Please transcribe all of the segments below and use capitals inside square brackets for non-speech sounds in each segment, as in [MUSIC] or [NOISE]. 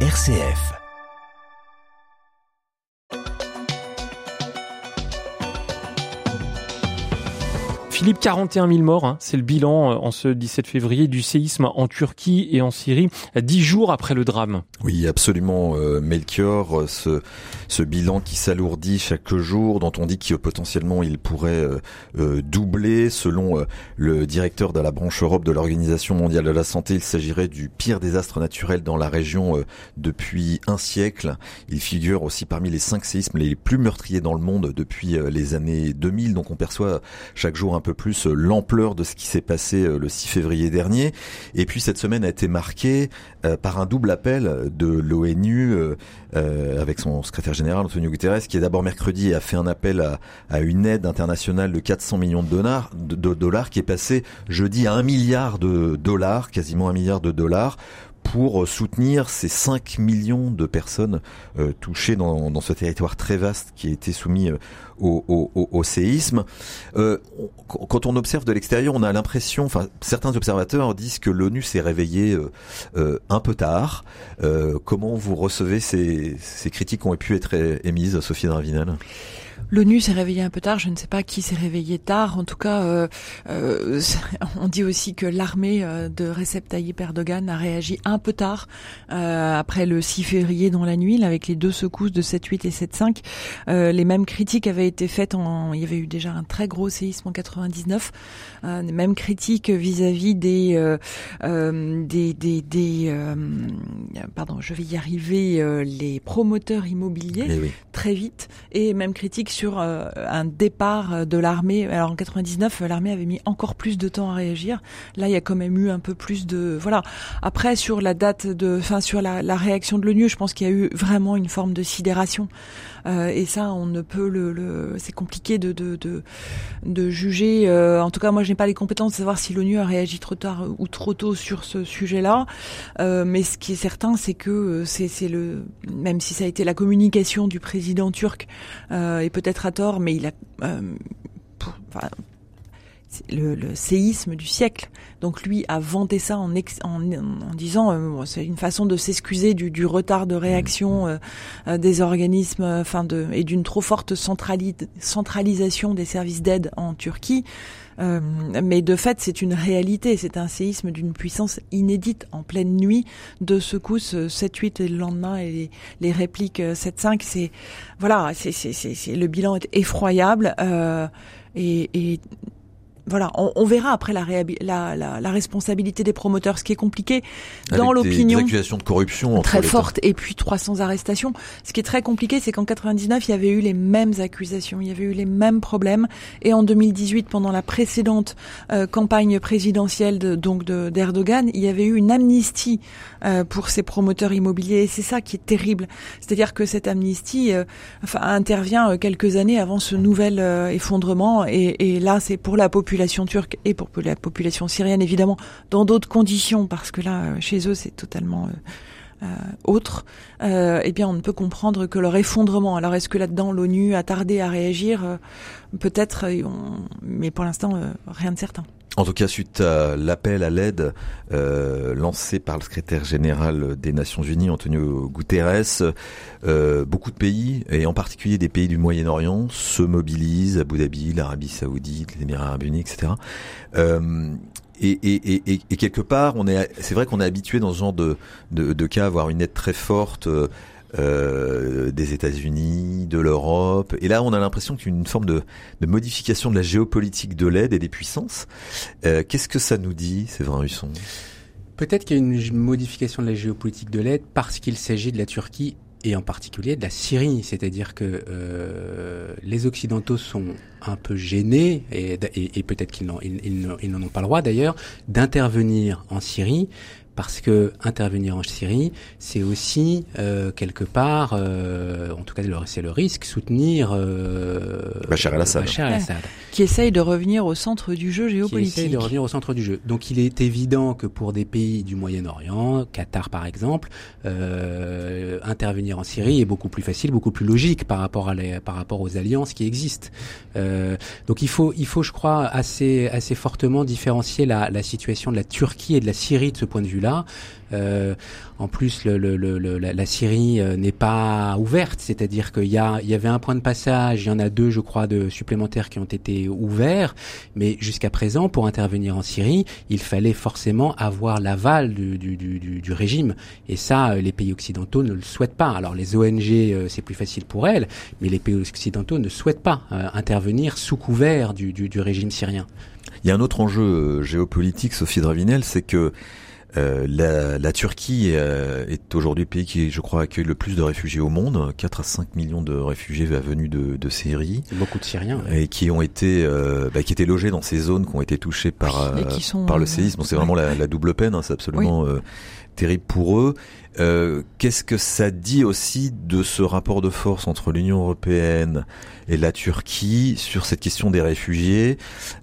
RCF. Philippe, 41 000 morts, hein, c'est le bilan euh, en ce 17 février du séisme en Turquie et en Syrie, dix jours après le drame. Oui, absolument, euh, Melchior, euh, ce, ce bilan qui s'alourdit chaque jour, dont on dit que potentiellement il pourrait doubler, selon le directeur de la branche Europe de l'Organisation mondiale de la santé, il s'agirait du pire désastre naturel dans la région depuis un siècle. Il figure aussi parmi les cinq séismes les plus meurtriers dans le monde depuis les années 2000, donc on perçoit chaque jour un peu plus euh, l'ampleur de ce qui s'est passé euh, le 6 février dernier. Et puis cette semaine a été marquée euh, par un double appel de l'ONU avec son secrétaire général Antonio Guterres qui est d'abord mercredi a fait un appel à, une aide internationale de 400 millions de dollars, dollars qui est passé jeudi à un milliard de dollars, quasiment un milliard de dollars pour soutenir ces 5 millions de personnes touchées dans, dans, ce territoire très vaste qui a été soumis euh, au, séisme. Euh, quand on observe de l'extérieur, on a l'impression, enfin certains observateurs disent que l'ONU s'est réveillée un peu tard. comment vous recevez ces, critiques qui ont pu être émises, Sophie Dravinel? L'ONU s'est réveillée un peu tard, je ne sais pas qui s'est réveillé tard. En tout cas, euh, euh, [LAUGHS] on dit aussi que l'armée euh, de Recep Tayyip Erdogan a réagi un peu tard après le 6 février dans la nuit, avec les deux secousses de 7-8 et 7-5. les mêmes critiques avaient été faites en... Il y avait eu déjà un très gros séisme en 99. les mêmes critiques vis-à-vis des, des... des, des, pardon, je vais y arriver, les promoteurs immobiliers, eh très vite. Et même critiques sur euh, un départ euh, de l'armée. Alors en 99, euh, l'armée avait mis encore plus de temps à réagir. Là, il y a quand même eu un peu plus de voilà. Après sur la date de, enfin sur la, la réaction de l'ONU, je pense qu'il y a eu vraiment une forme de sidération. Euh, et ça, on ne peut le, le c'est compliqué de de, de, de juger. Euh, en tout cas, moi, je n'ai pas les compétences de savoir si l'ONU a réagi trop tard ou trop tôt sur ce sujet-là. Euh, mais ce qui est certain, c'est que c'est le même si ça a été la communication du président turc et peut-être à tort, mais il a enfin, le, le, séisme du siècle. Donc lui a vanté ça en, en, en disant euh, c'est une façon de s'excuser du, du, retard de réaction euh, euh, des organismes, enfin de et d'une trop forte centralisation des services d'aide en Turquie. mais de fait, c'est une réalité. C'est un séisme d'une puissance inédite en pleine nuit, de secousses 7-8 et le lendemain et les, les répliques 7-5. C'est voilà, c'est c'est le bilan est effroyable et, et voilà, on, on, verra après la, la, la, la, responsabilité des promoteurs, ce qui est compliqué dans l'opinion. Des accusations de corruption très fortes et puis 300 arrestations. Ce qui est très compliqué, c'est qu'en 99, il y avait eu les mêmes accusations, il y avait eu les mêmes problèmes, et en 2018, pendant la précédente euh, campagne présidentielle de, donc d'Erdogan, il y avait eu une amnistie euh, pour ces promoteurs immobiliers, et c'est ça qui est terrible. C'est-à-dire que cette amnistie, euh, enfin, intervient euh, quelques années avant ce nouvel effondrement, et, et là, c'est pour la population population turque et pour la population syrienne, évidemment, dans d'autres conditions, parce que là, euh, chez eux, c'est totalement euh, euh, autre, euh, eh bien, on ne peut comprendre que leur effondrement. Alors, est-ce que là-dedans, l'ONU a tardé à réagir? Peut-être, mais pour l'instant, rien de certain. En tout cas, suite à l'appel à l'aide euh, lancé par le secrétaire général des Nations Unies, Antonio Guterres, euh, beaucoup de pays, et en particulier des pays du Moyen-Orient, se mobilisent, Abu Dhabi, l'Arabie Saoudite, les Émirats Arabes Unis, etc. Euh, et, et, et, et, quelque part, on est, c'est vrai qu'on est habitué dans ce genre de, de, de cas à avoir une aide très forte. Euh, des États-Unis, de l'Europe. Et là, on a l'impression qu'il y a une forme de, de, modification de la géopolitique de l'aide et des puissances. Euh, Qu'est-ce que ça nous dit, Séverin Husson? Peut-être qu'il y a une modification de la géopolitique de l'aide parce qu'il s'agit de la Turquie et en particulier de la Syrie. C'est-à-dire que euh, les Occidentaux sont un peu gênés, et, et, peut-être qu'ils n'en ils, n'en ont pas le droit d'ailleurs, d'intervenir en Syrie parce que intervenir en Syrie, c'est aussi euh, quelque part, euh, en tout cas c'est le risque, soutenir euh, Bachar el-Assad, qui essaye de revenir au centre du jeu géopolitique. Qui essaye de revenir au centre du jeu. Donc il est évident que pour des pays du Moyen-Orient, Qatar par exemple, euh, intervenir en Syrie est beaucoup plus facile, beaucoup plus logique par rapport à les, par rapport aux alliances qui existent. Euh, donc il faut, il faut, je crois, assez assez fortement différencier la, la situation de la Turquie et de la Syrie de ce point de vue-là Euh, en plus, la, Syrie euh, n'est pas ouverte, c'est-à-dire qu'il y, a, il y avait un point de passage, il y en a deux, je crois, de supplémentaires qui ont été ouverts, mais jusqu'à présent, pour intervenir en Syrie, il fallait forcément avoir l'aval du, régime, et ça, euh, les pays occidentaux ne le souhaitent pas. Alors les ONG, c'est plus facile pour elles, mais les pays occidentaux ne souhaitent pas intervenir sous couvert du, du régime syrien. Il y a un autre enjeu géopolitique, Sophie Dravinel, c'est que euh, la, la, Turquie euh, est aujourd'hui le pays qui, je crois, accueille le plus de réfugiés au monde. 4 à 5 millions de réfugiés venus de, de Syrie. Beaucoup de Syriens. Et qui ont été, euh, bah, qui étaient logés dans ces zones qui ont été touchées par, par le séisme. c'est vraiment la, la, double peine. Hein, c'est absolument terrible pour eux. Euh, Qu'est-ce que ça dit aussi de ce rapport de force entre l'Union européenne et la Turquie sur cette question des réfugiés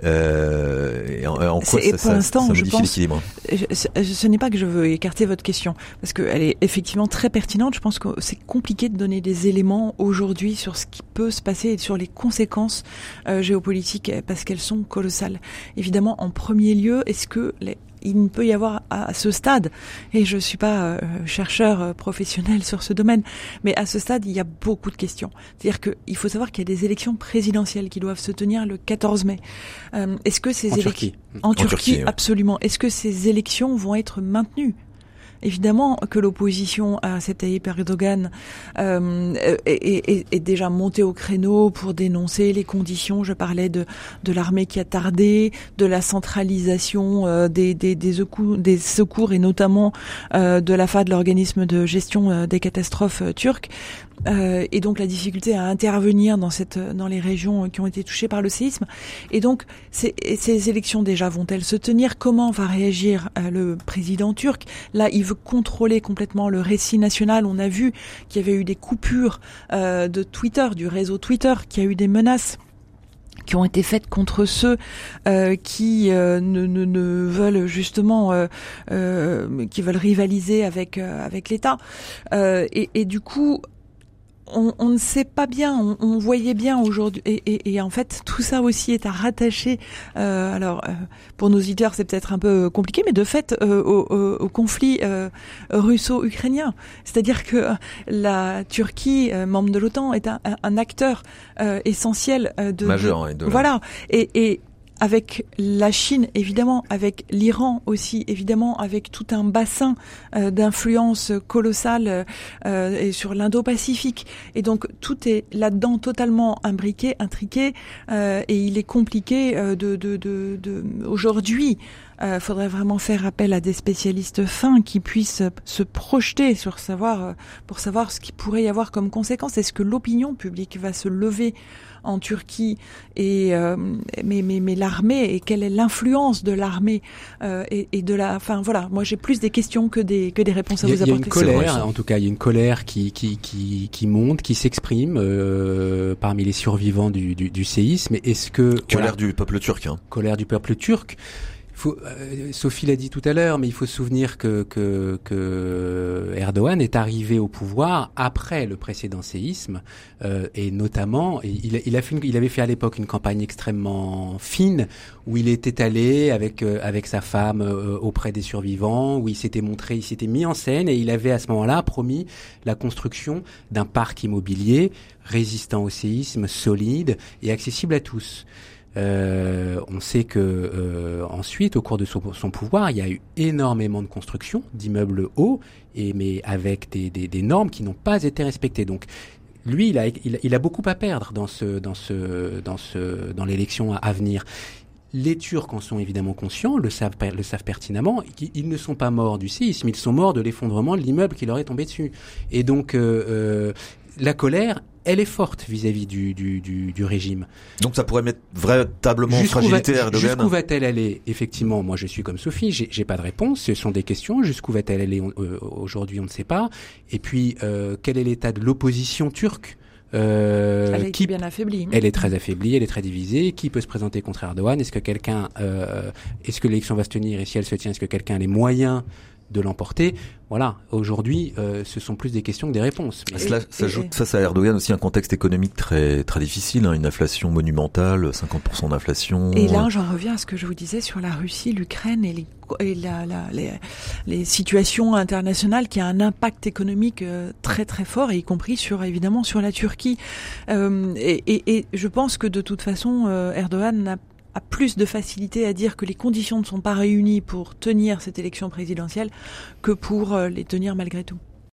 euh, et en, en quoi ça, pour l'instant, je pense, ce n'est pas que je veux écarter votre question, parce qu'elle est effectivement très pertinente. Je pense que c'est compliqué de donner des éléments aujourd'hui sur ce qui peut se passer et sur les conséquences euh, géopolitiques, parce qu'elles sont colossales. Évidemment, en premier lieu, est-ce que les il ne peut y avoir à ce stade, et je suis pas euh, chercheur euh, professionnel sur ce domaine, mais à ce stade, il y a beaucoup de questions. C'est-à-dire qu'il faut savoir qu'il y a des élections présidentielles qui doivent se tenir le 14 mai. Euh, est-ce que ces élections en Turquie, absolument. Est-ce que ces élections vont être maintenues? Évidemment que l'opposition à cet Tayyip Erdogan euh, est, est, déjà montée au créneau pour dénoncer les conditions. Je parlais de, de l'armée qui a tardé, de la centralisation euh, des, des, des, secours, et notamment euh, de la FA, de l'organisme de gestion euh, des catastrophes euh, turques. Euh, et donc la difficulté à intervenir dans cette dans les régions qui ont été touchées par le séisme. Et donc ces, ces élections déjà vont-elles se tenir? Comment va réagir le président turc? Là, il veut contrôler complètement le récit national. On a vu qu'il y avait eu des coupures euh, de Twitter, du réseau Twitter, qui a eu des menaces qui ont été faites contre ceux euh, qui euh, ne, veulent justement qui veulent rivaliser avec avec l'État et, du coup on, on, ne sait pas bien, on, on voyait bien aujourd'hui, et, et, et, en fait tout ça aussi est à rattacher. Euh, alors euh, pour nos auditeurs c'est peut-être un peu compliqué, mais de fait euh, au, au, conflit euh, russo-ukrainien, c'est-à-dire que la Turquie, euh, membre de l'OTAN, est un, un acteur essentiel de majeur de, voilà et, et avec la Chine évidemment, avec l'Iran aussi évidemment, avec tout un bassin euh, d'influence colossale euh, et sur l'Indo-Pacifique. Et donc tout est là-dedans totalement imbriqué, intriqué, euh, et il est compliqué euh, de, de, de, de aujourd'hui. Il euh, faudrait vraiment faire appel à des spécialistes fins qui puissent se projeter sur savoir, pour savoir ce qui pourrait y avoir comme conséquence. Est-ce que l'opinion publique va se lever en Turquie et euh, mais mais, mais l'armée et quelle est l'influence de l'armée euh, et, et, de la enfin voilà moi j'ai plus des questions que des que des réponses à vous apporter. Il y a une colère en tout cas il y a une colère qui qui qui, qui monte qui s'exprime euh, parmi les survivants du, du, du séisme est-ce que colère voilà, du peuple turc hein. colère du peuple turc euh, Sophie l'a dit tout à l'heure, mais il faut se souvenir que, que, Erdogan est arrivé au pouvoir après le précédent séisme, euh, et notamment, il, il avait fait à l'époque une campagne extrêmement fine où il était allé avec euh, avec sa femme euh, auprès des survivants, où il s'était montré, il s'était mis en scène, et il avait à ce moment-là promis la construction d'un parc immobilier résistant au séisme, solide et accessible à tous. Euh, on sait que euh, ensuite, au cours de son, son, pouvoir, il y a eu énormément de construction d'immeubles hauts, et mais avec des, des, des normes qui n'ont pas été respectées. Donc, lui, il a, il, a beaucoup à perdre dans ce, dans ce, dans ce, dans l'élection à, venir. Les Turcs en sont évidemment conscients, le savent, le savent pertinemment. Ils ne sont pas morts du séisme, ils sont morts de l'effondrement de l'immeuble qui leur est tombé dessus. Et donc, euh, euh la colère, elle est forte vis-à-vis du, du, du, du, régime. Donc ça pourrait mettre véritablement en fragilité va, Jusqu'où va-t-elle aller Effectivement, moi je suis comme Sophie, j'ai pas de réponse, ce sont des questions. Jusqu'où va-t-elle aller euh, Aujourd'hui, on ne sait pas. Et puis, euh, quel est l'état de l'opposition turque euh, elle est qui, bien affaiblie. Elle est très affaiblie, elle est très divisée. Qui peut se présenter contre Erdogan? Est-ce que quelqu'un, euh, est-ce que l'élection va se tenir? Et si elle se tient, est-ce que quelqu'un a les moyens de l'emporter. Voilà, aujourd'hui, euh, ce sont plus des questions que des réponses. Mais... Cela s'ajoute face à Erdogan aussi un contexte économique très très difficile, hein, une inflation monumentale, 50% d'inflation. Et là, j'en reviens à ce que je vous disais sur la Russie, l'Ukraine et les et la, la, les, les, situations internationales qui a un impact économique euh, très très fort, et y compris sur évidemment sur la Turquie. Euh, et, et, et, je pense que de toute façon, Erdogan n'a a plus de facilité à dire que les conditions ne sont pas réunies pour tenir cette élection présidentielle que pour les tenir malgré tout.